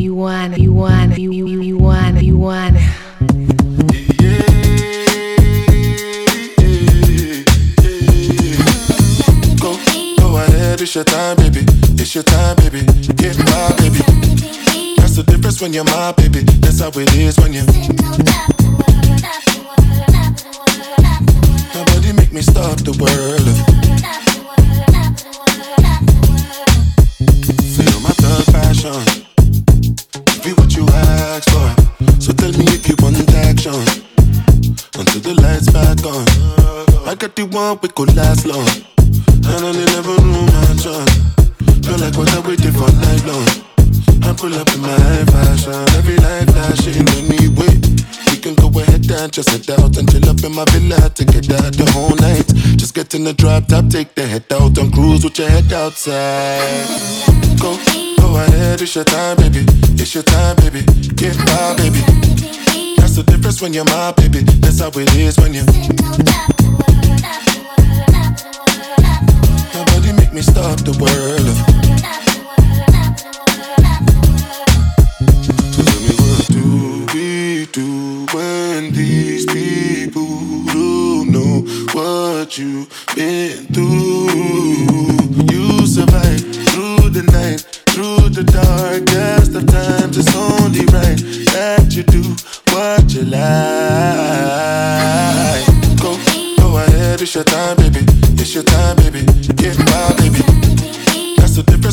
you want, you want, you you you want, you want. Go, go ahead, it's your time, baby. It's your time, baby. Get my baby. That's the difference when you're my baby. That's how it is when you. Nobody make me stop the world. Feel my thug passion. Ask for. So tell me if you want action. Until the lights back on. I got the one we could last long. And I never knew my chance. Feel like what I waited for night long. I pull up in my fashion. Every light flashing anyway. We can go ahead and just head out and chill up in my villa to together the whole night. Just get in the drop top, take the head out and cruise with your head outside. Go, go ahead, it's your time, baby. It's your time, baby. Get my baby. That's the difference when you're my baby. That's how it is when you.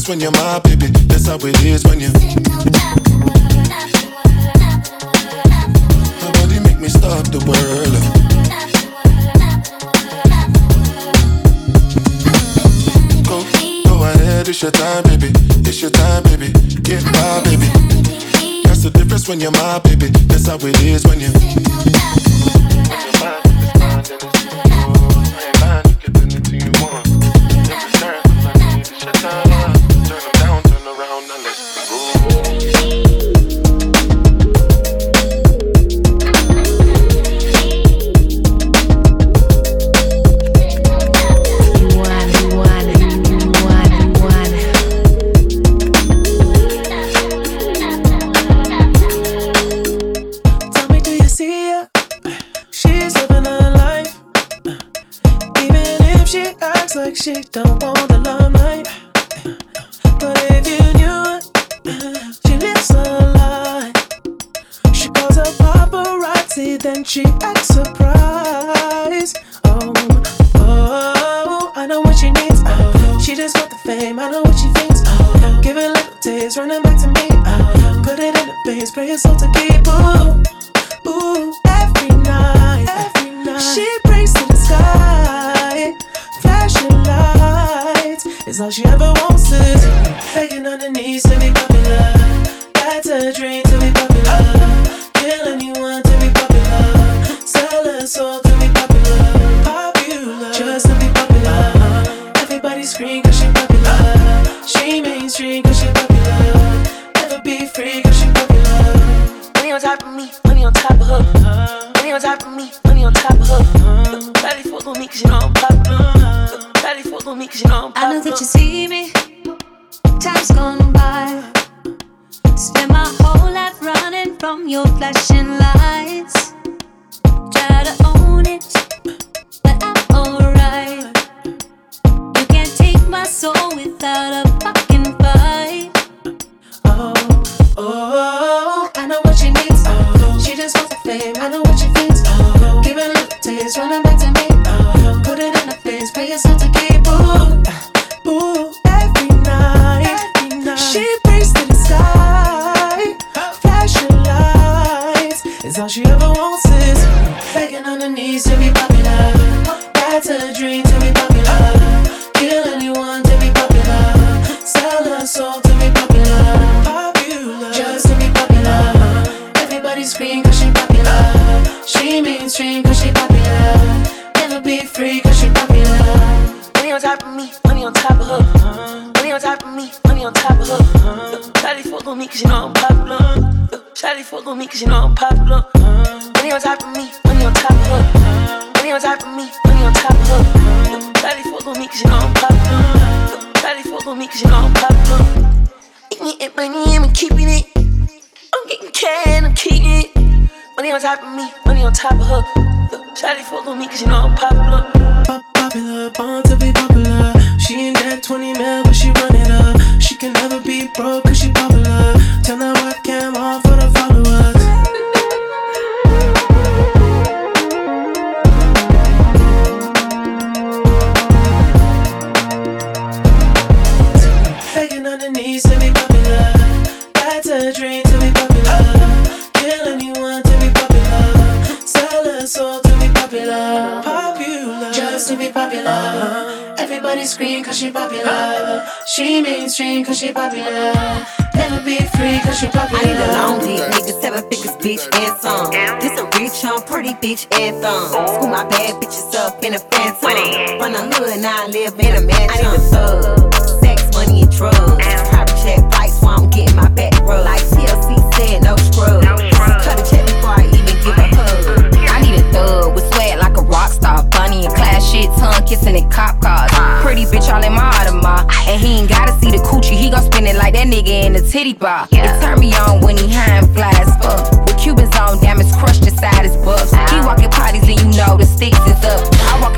When you're my baby. That's how it is when you. Nobody make me stop the world. Go, ahead, it's your time, baby. It's your time, baby. Get my baby. That's the difference when you're my baby. That's how it is when. You then she acts surprised. Oh, oh, I know what she needs. Oh, she just want the fame. I know what she thinks. Oh, give it little taste, running back to me. Oh, put it in the face, pray your soul to keep. Ooh, ooh, every night, every night. She prays to the sky, flashing lights. Is all she ever wants is begging on her knees to be popular. That's a dream to be popular. Kill anyone to be popular. Sell her soul to be popular. Popular, without a cause you know I'm popular. Money on top of me, money on top of her. Money on top of me, money on top of her. Daddy fuck with me cause you know I'm popular. Daddy fuck with me cause you know I'm popular. Eat me and money, I'm keeping it. Money on top of me, money on top of her. Shawty fuck with me cause you know I'm popular. Pop- popular, born to be popular. She ain't that 20 mil, but she run it up. She can never be broke cause she popular. Turn that webcam off for the followers. To be popular. Everybody scream cause she popular. She mainstream cause she popular. Never be free cause she popular. I need a long dick, nigga, seven figures, bitch, and some. This a rich, on pretty bitch, and thumb. School my bad bitches up in a phantom. Run the hood, now I live in a mansion. I need a thug, sex, money, and drugs. Private jet flights while I'm getting my back rubbed. Like TLC said, no scrubs. Cut a check before I even give a hug. I need a thug class shit, tongue kissing in cop cars. Pretty bitch all in my Audemars. And he ain't gotta see the coochie, he gon' spend it like that nigga in the titty bar. It turn me on when he high and fly as fuck. With Cubans on, diamonds crushed inside his buffs. He walking parties and you know the sticks is up. I walk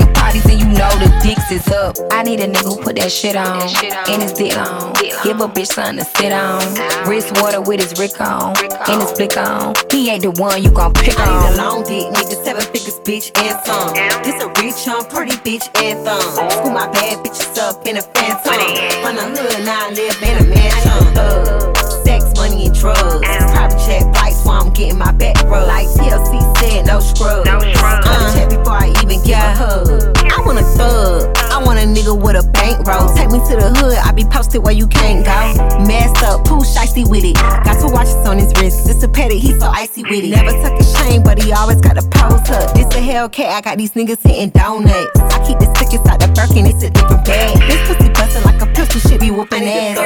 know the dicks is up. I need a nigga who put that shit on. And his dick on. Give a bitch something to sit on. Wrist water with his Rick on. And his flick on. He ain't the one you gon' pick I on. need a long dick, nigga, seven figures, bitch, and some. This a rich, on pretty bitch, and thumb. School my bad bitches up in a phantom. Run the hood, now I live in a mansion. Thug, sex, money, and drugs. Private jet flights while I'm getting my back rubbed. Like TLC said, no scrubs. Nigga with a bankroll. Take me to the hood, I be posted where you can't go. Messed up, pooh shicey with it. Got two watches on his wrist. This a petty, he so icy with it. Never took a chain, but he always got a pose up. This a Hellcat, I got these niggas hitting donuts. I keep the sickest out the Birkin, it's a different bag. This pussy bustin' like a pistol, shit be whooping ass.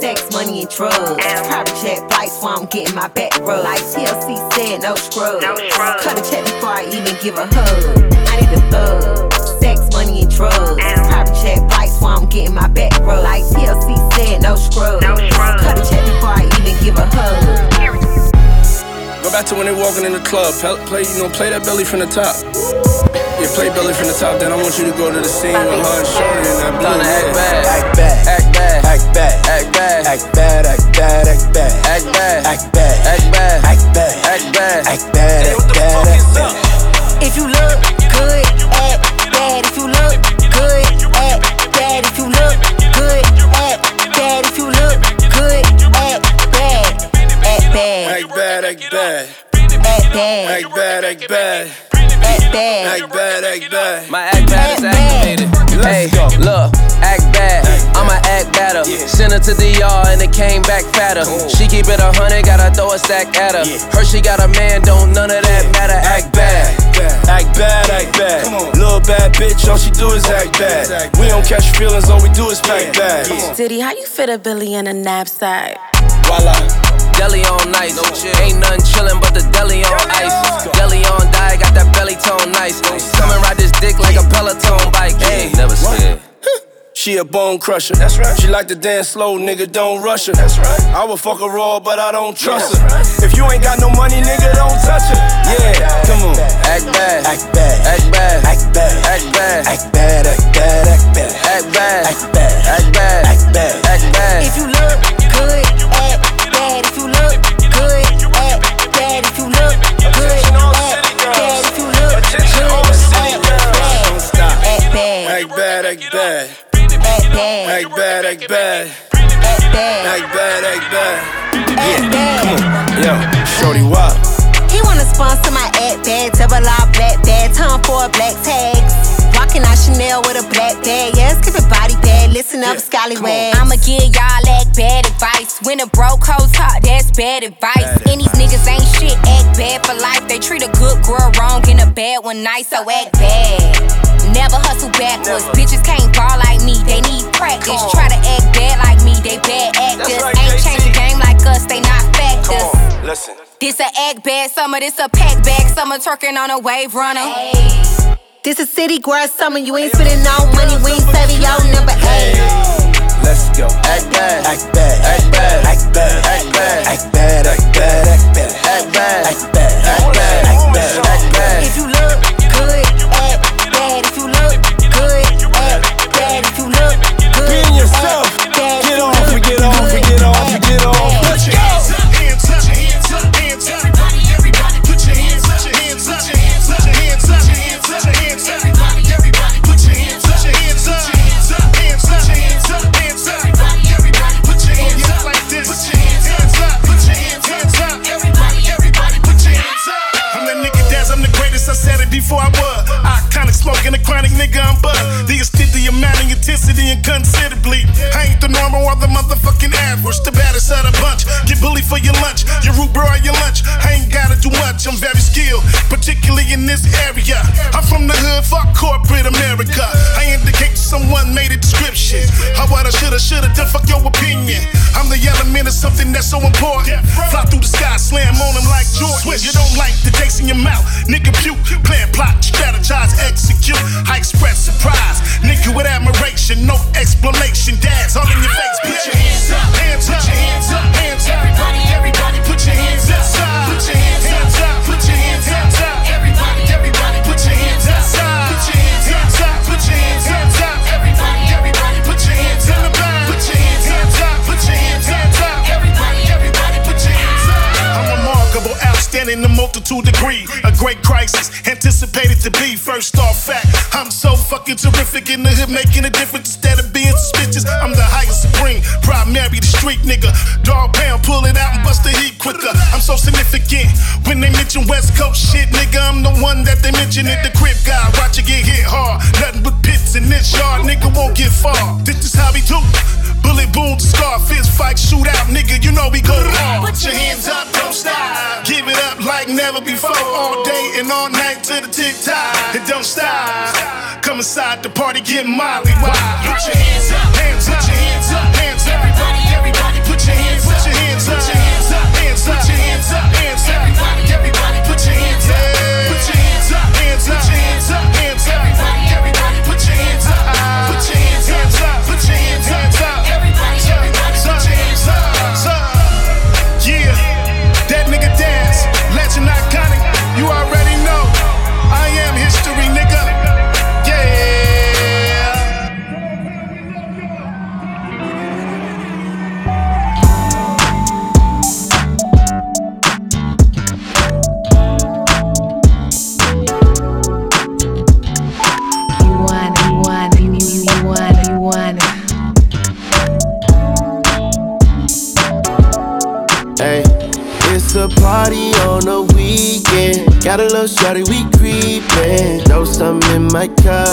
Sex, money, and drugs. Private jet flights while I'm getting my back rubbed. Like TLC said, no scrubs. Cut a check before I even give a hug. I need a thug. Sex, money, and drugs. Private jet while I'm getting my back rubbed. Like TLC said, no scrubs. Cut a check before I even give a hug. Go back to when they walking in the club. Play, play, you know, play that belly from the top. Yeah, play belly from the top. Then I want you to go to the scene with her and Shorty and that blue. Gonna act yeah. bad. Act bad, Act bad. act bad, Act bad. act bad, act bad, act bad, Act bad. act bad, Act bad. act bad, Act bad. act bad, Hey, act what the bad, fuck act is bad. up? If you look back fatter. She keep it a hundred, gotta throw a stack at her. Her she got a man, don't none of that matter. Act bad. Act bad, act bad. Little bad bitch, all she do is act bad. We don't catch feelings, all we do is pack bags. Diddy, how you fit a Billy in a knapsack? Voila. Deli on nice. Ain't nothing chillin' but the deli on ice. Deli on die, got that belly tone nice. Come and ride this dick like a Peloton bike. Hey, never scared. She a bone crusher. That's right. She like to dance slow, nigga, don't rush her. That's right. I would fuck her raw, but I don't trust her. If you ain't got no money, nigga, don't touch her. Yeah, come on. Act bad, Act bad. act bad, Act bad. act bad, act bad, act bad, Act bad. act bad, Act bad. act bad. Act bad. If you look good, Act bad, act bad. Act bad. Act bad, act bad. Act bad. Yo, Shorty, why? He wanna sponsor my act bag, double R black bag, time for a black tags. Rockin' out Chanel with a black bag, yeah, skip it body bag, listen up, scallywag. I'ma give y'all like bad advice. When a bro code talk, that's bad advice. And these niggas ain't shit, act bad for life. They treat a good girl wrong and a bad one nice, so act bad. Never hustle backwards. Bitches can't ball like me, they need practice. Try to act bad like me, they bad actors. right, ain't KC. changed the game like us, they not factors. Listen. This a act bad summer, this a pack bag summer, twerking on a wave runner. This a city girl summer, you ain't spending no money, we ain't saving your number eight. Let's go. Act bad. Act bad, Act bad. act bad, Act bad. act bad, act bad, act bad, Act bad. act bad, Act bad. All the normal or the motherfucking average, the baddest of the bunch. Get bullied for your lunch, your root bro your lunch. I ain't gotta do much, I'm very skilled, particularly in this area. I'm from the hood, fuck corporate America. I indicate to someone made a description. How what I shoulda, shoulda done, fuck your opinion. I'm the element of something that's so important. Fly through the sky, slam on them like Jordan. You don't like the taste in your mouth, nigga puke. Plan, plot, strategize, execute. I express surprise, nigga with admiration, no explanation. Dad's all in your face. Put your hands up, hands up, hands up, hands up. Everybody, everybody, put your hands up. Put your hands up, put your hands up. Everybody, everybody, put your hands up. Put your hands up, put your hands up. Everybody, everybody, put your hands up. Put your hands up, put your hands up. Everybody, everybody, put your hands up. I'm remarkable, outstanding, a multitude degree. A great crisis, anticipated to be. First off, fact, I'm so fucking terrific in the hood, making a difference instead of primary, the street nigga. Dog pound, pull it out and bust the heat quicker. I'm so significant when they mention West Coast shit, nigga. I'm the one that they mention it. The crib guy, watch it get hit hard. Nothing but pits in this yard, nigga won't get far. This is how we do. Bullet boom, scar, fist fight, shoot out, nigga. You know we go hard. Put your hands up, don't stop. Give it up like never before. All day and all night to the tick tock. And don't stop. Come inside the party, get molly wild. Put your hands up, hands up, put your hands up, party on a weekend. Got a little shorty, we creepin'. Throw some in my cup,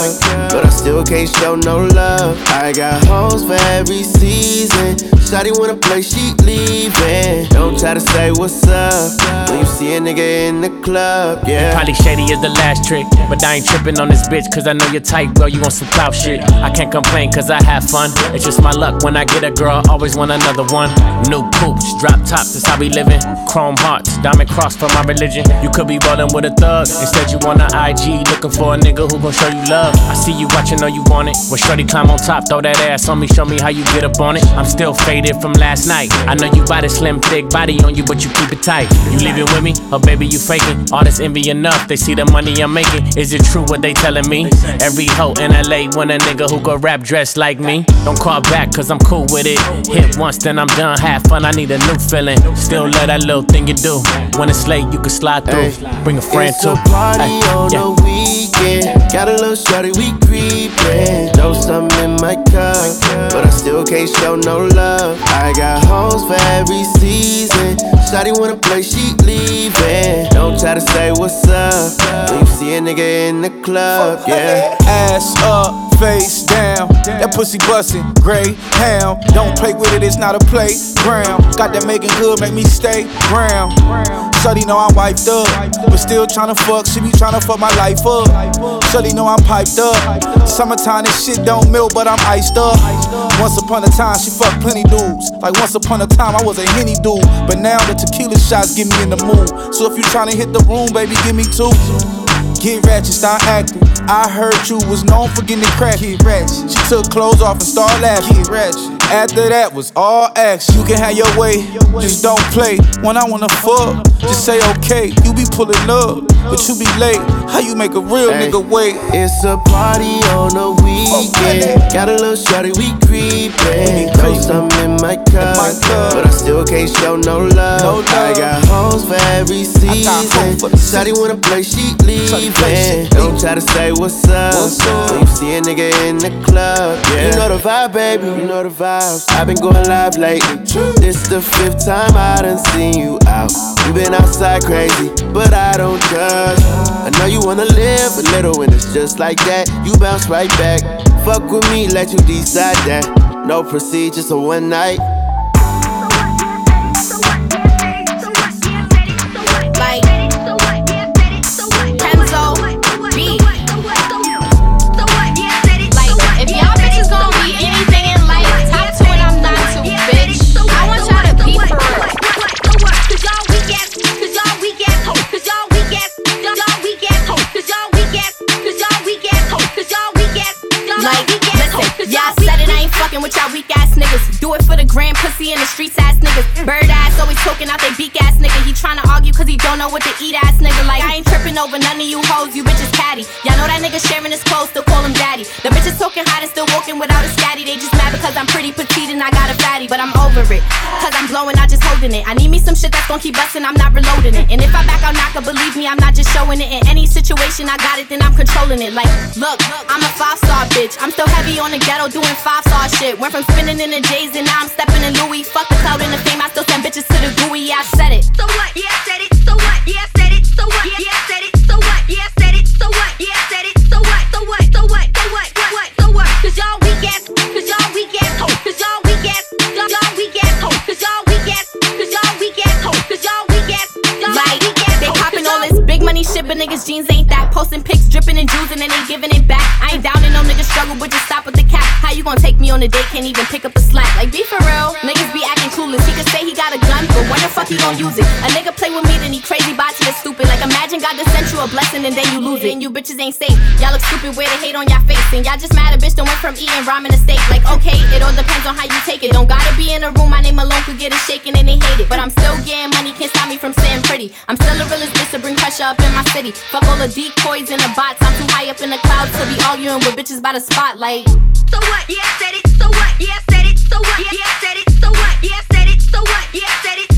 but I still can't show no love. I got hoes for every season. Shawty wanna play, she leaving. Don't try to say what's up when you see a nigga in the club, yeah. Probably shady is the last trick, but I ain't tripping on this bitch, cause I know you're tight, girl. You want some clout shit. I can't complain, cause I have fun. It's just my luck when I get a girl, always want another one. New poops, drop tops, that's how we living. Chrome hearts, diamond cross for my religion. You could be rolling with a thug, instead you on the IG, looking for a nigga who gon' show you love. I see you watching, know you want it. When Shorty climb on top, throw that ass on me, show me how you get up on it. I'm still faded from last night. I know you got a slim, thick body on you, but you keep it tight. You leaving with me, or baby, you faking? All this envy enough, they see the money I'm making. Is it true what they telling me? Every hoe in LA want a nigga who go rap dressed like me. Don't call back, cause I'm cool with it. Hit once, then I'm done. Have fun, I need a new feeling. Still love that little thing you do. When it's late, you can slide through. Bring a friend it's too. a party Ay, on yeah. the weekend. Got a little shorty, we creepin'. Throw some in my cup, but I still can't show no love. I got hoes for every season. Shawty wanna play, she leaving. Don't try to say what's up when you see a nigga in the club, yeah. Ass up, face down. That pussy bustin', gray hound. Don't play with it, it's not a playground. Got that making good, make me stay ground. Shorty know I'm wiped up, but still tryna fuck. She be tryna fuck my life up. Shorty know I'm piped up. Summertime, this shit don't melt, but I'm iced up. Once upon a time, she fucked plenty dudes. Like once upon a time, I was a henny dude. But now the tequila shots get me in the mood. So if you tryna hit the room, baby, give me two. Get ratchet, start acting. I heard you was known for getting crack. Get ratchet. She took clothes off and started laughing. Get ratchet. After that was all action. You can have your way, just don't play. When I wanna fuck, just say okay. You be pulling up, but you be late. How you make a real Hey, nigga wait? It's a party on the weekend. Got a little shorty, we creepin'. Throw some in my cup, but I still can't show no love. I got hoes for every season. Shawty wanna play, she leaving. Don't try to say what's up when you see a nigga in the club. yeah. You know the vibe, baby. You know the vibes. I've been going live lately. This the fifth time I done seen you out. You been outside crazy, but I don't judge. I know you wanna live a little, and it's just like that. You bounce right back. Fuck with me, let you decide that. No procedures, a one night. Eat ass nigga. Like, I ain't tripping over none of you hoes, you bitches catty. Y'all know that nigga sharing his clothes, still call him daddy. The bitches talking hot and still walking without a scatty. They just mad because I'm pretty petite and I got a fatty. But I'm over it. Cause I'm blowing, not just holding it. I need me some shit that's gonna keep busting, I'm not reloading it. And if I back out knocker, believe me, I'm not just showing it. In any situation I got it, then I'm controlling it. Like, look, I'm a five star bitch. I'm still heavy on the ghetto doing five star shit. Went from spinning in the J's and now I'm stepping in Louis. Fuck the cloud and the fame, I still send bitches to the gooey. Yeah, I said it. So what? Yeah, I said it. A date? Can't even pick up the slack. Like, be for real. Niggas be acting clueless. He could say he got a gun, but when the fuck he gon' use it? A nigga play with me, then he crazy he is stupid. Like, imagine God just sent you a blessing and then you lose it. And you bitches ain't safe. Y'all look stupid, wear the hate on y'all face. And y'all just mad a bitch that went from eating ramen to steak. Like, okay, it all depends on how you take it. Don't gotta be in a room, my name alone could get it shaking and they hate it. But I'm still getting money, can't stop me from saying pretty. I'm still a realist bitch to bring pressure up in my city. Fuck all the decoys and the bots. I'm too high up in the clouds to be arguing with bitches by the spotlight what? Yeah, said it, so what? Yeah, said it, so what? Yeah, said it, so what? Yeah, said it, so what? Yeah, said it.